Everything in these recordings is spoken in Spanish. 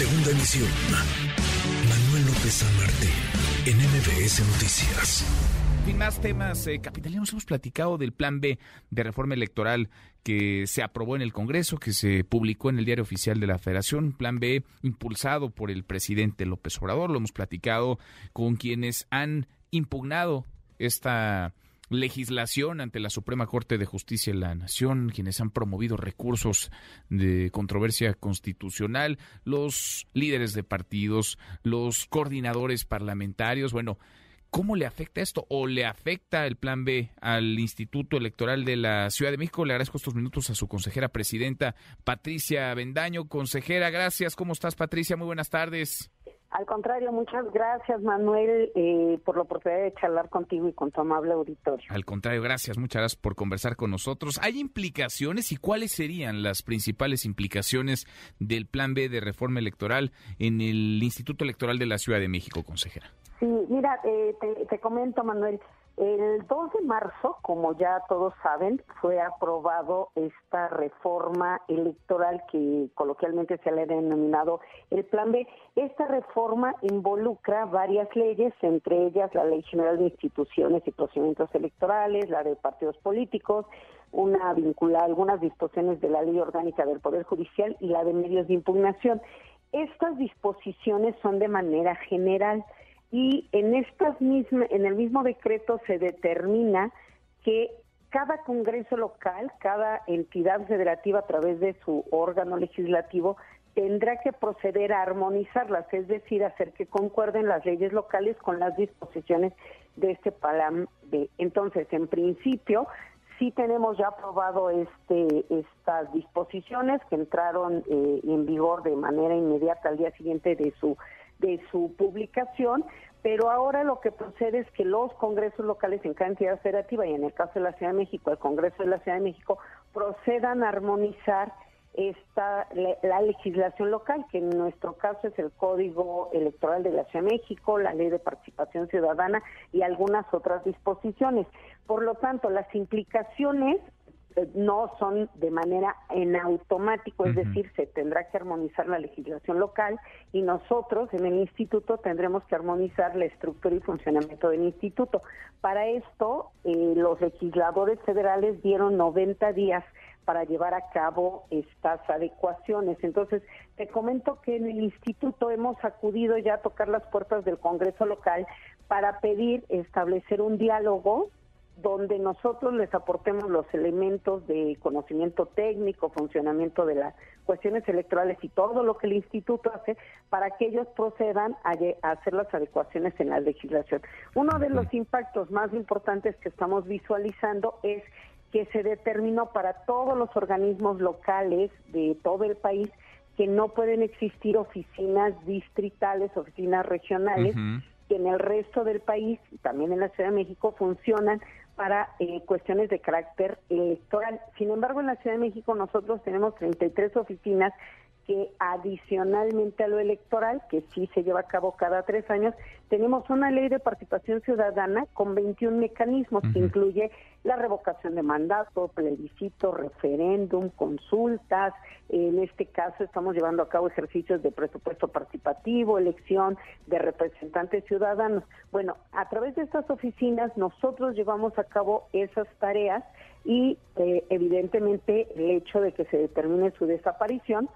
Segunda emisión. Manuel López San Martín, en MBS Noticias. Sin más temas eh, capitalinos, hemos platicado del plan B de reforma electoral que se aprobó en el Congreso, que se publicó en el Diario Oficial de la Federación, plan B impulsado por el presidente López Obrador. Lo hemos platicado con quienes han impugnado esta legislación ante la Suprema Corte de Justicia de la Nación, quienes han promovido recursos de controversia constitucional, los líderes de partidos, los coordinadores parlamentarios, bueno, ¿Cómo le afecta esto o le afecta el plan B al Instituto Electoral de la Ciudad de México? Le agradezco estos minutos a su consejera presidenta, Patricia Bendaño. Consejera, gracias. ¿Cómo estás, Patricia? Muy buenas tardes. Al contrario, muchas gracias Manuel eh, por la oportunidad de charlar contigo y con tu amable auditorio. Al contrario, gracias, muchas gracias por conversar con nosotros. ¿Hay implicaciones y cuáles serían las principales implicaciones del Plan B de reforma electoral en el Instituto Electoral de la Ciudad de México, consejera? Sí, mira, eh, te, te comento Manuel, el 2 de marzo, como ya todos saben, fue aprobado esta reforma electoral que coloquialmente se le ha denominado el Plan B. Esta reforma involucra varias leyes, entre ellas la Ley General de Instituciones y Procedimientos Electorales, la de partidos políticos, una vinculada algunas disposiciones de la Ley Orgánica del Poder Judicial y la de medios de impugnación. Estas disposiciones son de manera general y en estas mismas, en el mismo decreto se determina que cada Congreso local, cada entidad federativa a través de su órgano legislativo tendrá que proceder a armonizarlas, es decir, hacer que concuerden las leyes locales con las disposiciones de este PALAM B. Entonces, en principio, sí tenemos ya aprobado este estas disposiciones que entraron eh, en vigor de manera inmediata al día siguiente de su de su publicación, pero ahora lo que procede es que los congresos locales en cada entidad federativa y en el caso de la Ciudad de México, el Congreso de la Ciudad de México, procedan a armonizar esta la, legislación local, que en nuestro caso es el Código Electoral de la Ciudad de México, la Ley de Participación Ciudadana y algunas otras disposiciones. Por lo tanto, las implicaciones no son de manera en automático, es decir, se tendrá que armonizar la legislación local y nosotros en el instituto tendremos que armonizar la estructura y funcionamiento del instituto. Para esto, eh, los legisladores federales dieron 90 días para llevar a cabo estas adecuaciones. Entonces, te comento que en el instituto hemos acudido ya a tocar las puertas del Congreso local para pedir establecer un diálogo donde nosotros les aportemos los elementos de conocimiento técnico, funcionamiento de las cuestiones electorales y todo lo que el instituto hace para que ellos procedan a, hacer las adecuaciones en la legislación. Uno de los impactos más importantes que estamos visualizando es que se determinó para todos los organismos locales de todo el país que no pueden existir oficinas distritales, oficinas regionales, que en el resto del país, también en la Ciudad de México, funcionan para eh, cuestiones de carácter electoral. Sin embargo, en la Ciudad de México nosotros tenemos 33 oficinas que adicionalmente a lo electoral, que sí se lleva a cabo cada tres años, tenemos una ley de participación ciudadana con 21 mecanismos que incluye la revocación de mandato, plebiscito, referéndum, consultas. En este caso estamos llevando a cabo ejercicios de presupuesto participativo, elección de representantes ciudadanos. Bueno, a través de estas oficinas nosotros llevamos a cabo esas tareas y eh, evidentemente el hecho de que se determine su desaparición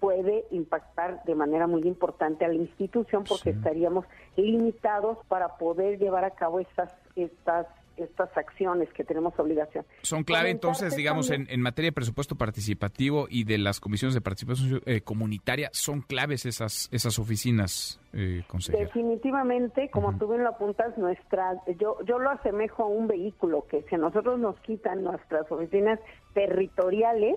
puede impactar de manera muy importante a la institución porque estaríamos limitados para poder llevar a cabo estas estas estas acciones que tenemos obligación. Son clave entonces, digamos, en, materia de presupuesto participativo y de las comisiones de participación eh, comunitaria, son claves esas esas oficinas, eh, Definitivamente, como tú bien lo apuntas, nuestra, yo, yo lo asemejo a un vehículo que si a nosotros nos quitan nuestras oficinas territoriales,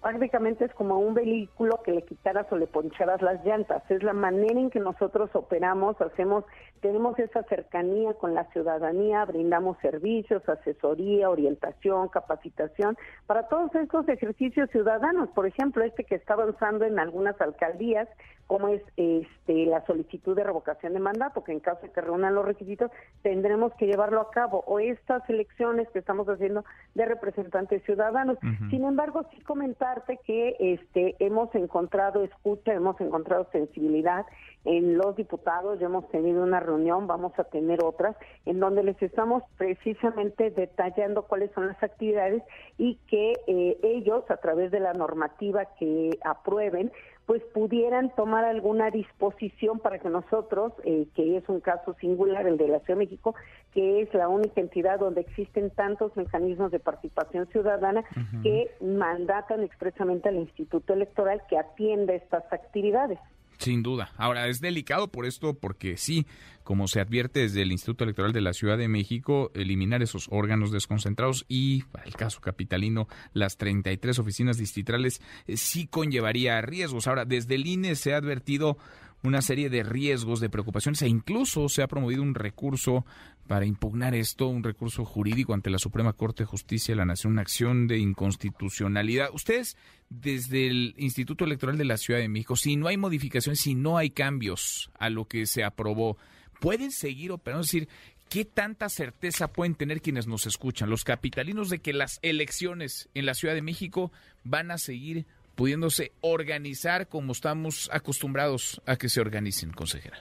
prácticamente es como un vehículo que le quitaras o le poncharas las llantas. Es la manera en que nosotros operamos, hacemos, tenemos esa cercanía con la ciudadanía, brindamos servicios, asesoría, orientación, capacitación para todos estos ejercicios ciudadanos. Por ejemplo, este que está avanzando en algunas alcaldías, como es este, la solicitud de revocación de mandato, que en caso de que reúnan los requisitos, tendremos que llevarlo a cabo, o estas elecciones que estamos haciendo de representantes ciudadanos. Sin embargo, sí comentar comentarte que este hemos encontrado escucha, hemos encontrado sensibilidad en los diputados, ya hemos tenido una reunión, vamos a tener otras, en donde les estamos precisamente detallando cuáles son las actividades y que eh, ellos, a través de la normativa que aprueben, pues pudieran tomar alguna disposición para que nosotros, eh, que es un caso singular, el de la Ciudad de México, que es la única entidad donde existen tantos mecanismos de participación ciudadana que mandatan expresamente al Instituto Electoral que atienda estas actividades. Sin duda. Ahora, es delicado por esto, porque sí, como se advierte desde el Instituto Electoral de la Ciudad de México, eliminar esos órganos desconcentrados y, para el caso capitalino, las 33 oficinas distritales eh, sí conllevaría riesgos. Ahora, desde el INE se ha advertido una serie de riesgos, de preocupaciones e incluso se ha promovido un recurso para impugnar esto, un recurso jurídico ante la Suprema Corte de Justicia de la Nación, una acción de inconstitucionalidad. Ustedes, desde el Instituto Electoral de la Ciudad de México, si no hay modificaciones, si no hay cambios a lo que se aprobó, ¿pueden seguir operando? Es decir, ¿qué tanta certeza pueden tener quienes nos escuchan, los capitalinos, de que las elecciones en la Ciudad de México van a seguir pudiéndose organizar como estamos acostumbrados a que se organicen, consejera?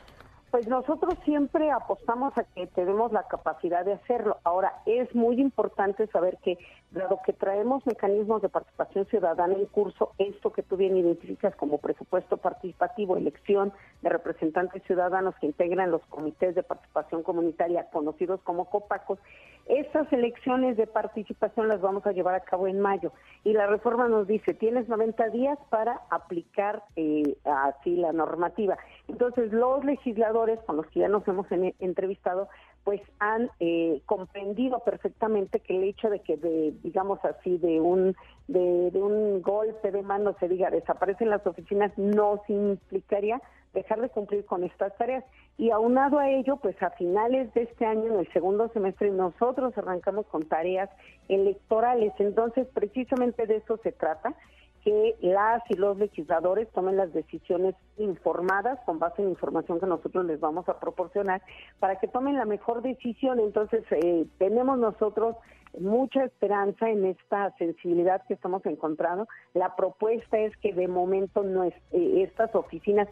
Pues nosotros siempre apostamos a que tenemos la capacidad de hacerlo. Ahora, es muy importante saber que, dado que traemos mecanismos de participación ciudadana en curso, esto que tú bien identificas como presupuesto participativo, elección de representantes ciudadanos que integran los comités de participación comunitaria, conocidos como COPACOS, estas elecciones de participación las vamos a llevar a cabo en mayo y la reforma nos dice, tienes 90 días para aplicar eh, así la normativa. Entonces, los legisladores con los que ya nos hemos entrevistado, pues han eh, comprendido perfectamente que el hecho de que, de, digamos así, de un de, de un golpe de mano se diga desaparecen las oficinas, no implicaría dejar de cumplir con estas tareas. Y aunado a ello, pues a finales de este año, en el segundo semestre, nosotros arrancamos con tareas electorales. Entonces, precisamente de eso se trata que las y los legisladores tomen las decisiones informadas con base en información que nosotros les vamos a proporcionar para que tomen la mejor decisión. Entonces, eh, tenemos nosotros mucha esperanza en esta sensibilidad que estamos encontrando. La propuesta es que de momento no es, eh, estas oficinas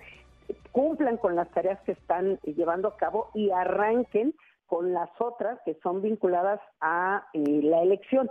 cumplan con las tareas que están llevando a cabo y arranquen con las otras que son vinculadas a eh, la elección.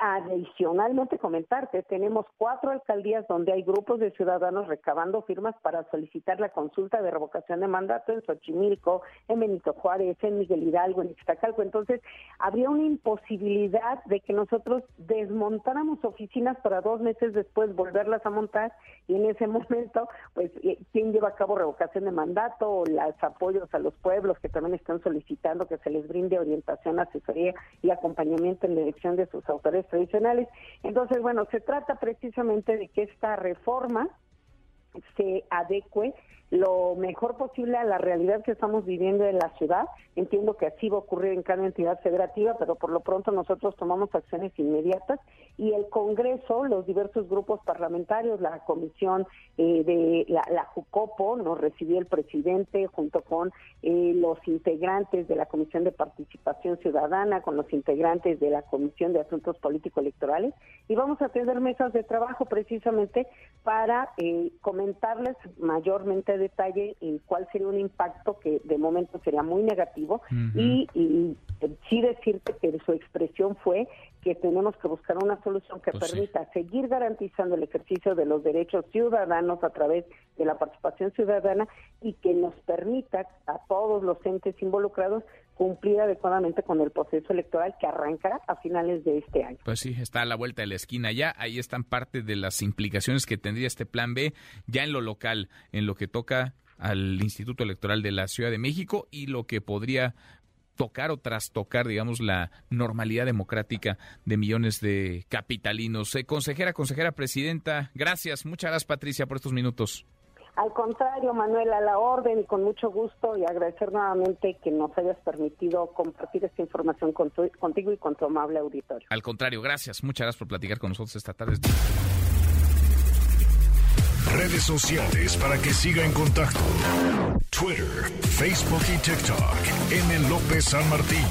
Adicionalmente comentarte, tenemos cuatro alcaldías donde hay grupos de ciudadanos recabando firmas para solicitar la consulta de revocación de mandato en Xochimilco, en Benito Juárez, en Miguel Hidalgo, en Ixtacalco. Entonces, habría una imposibilidad de que nosotros desmontáramos oficinas para dos meses después volverlas a montar y en ese momento, pues, eh, ¿quién lleva a cabo revocación de mandato o los apoyos a los pueblos que también están solicitando que se les brinde orientación, asesoría y acompañamiento en la elección de sus autoridades? Tradicionales. Entonces, bueno, se trata precisamente de que esta reforma se adecue lo mejor posible a la realidad que estamos viviendo en la ciudad. Entiendo que así va a ocurrir en cada entidad federativa, pero por lo pronto nosotros tomamos acciones inmediatas y el Congreso, los diversos grupos parlamentarios, la comisión eh, de la, JUCOPO, nos recibió el presidente junto con eh, los integrantes de la Comisión de Participación Ciudadana, con los integrantes de la Comisión de Asuntos Político-Electorales y vamos a tener mesas de trabajo precisamente para eh, comentarles mayormente detalle en cuál sería un impacto que de momento sería muy negativo. Y, y, sí decirte que su expresión fue que tenemos que buscar una solución que pues permita seguir garantizando el ejercicio de los derechos ciudadanos a través de la participación ciudadana y que nos permita a todos los entes involucrados cumplir adecuadamente con el proceso electoral que arrancará a finales de este año. Pues sí, está a la vuelta de la esquina ya. Ahí están parte de las implicaciones que tendría este plan B ya en lo local, en lo que toca al Instituto Electoral de la Ciudad de México y lo que podría tocar o trastocar, digamos, la normalidad democrática de millones de capitalinos. Eh, consejera, consejera presidenta, gracias. Muchas gracias, Patricia, por estos minutos. Al contrario, Manuel, a la orden y con mucho gusto y agradecer nuevamente que nos hayas permitido compartir esta información contigo y con tu amable auditorio. Al contrario, gracias. Muchas gracias por platicar con nosotros esta tarde. Redes sociales para que siga en contacto: Twitter, Facebook y TikTok. M. López San Martín.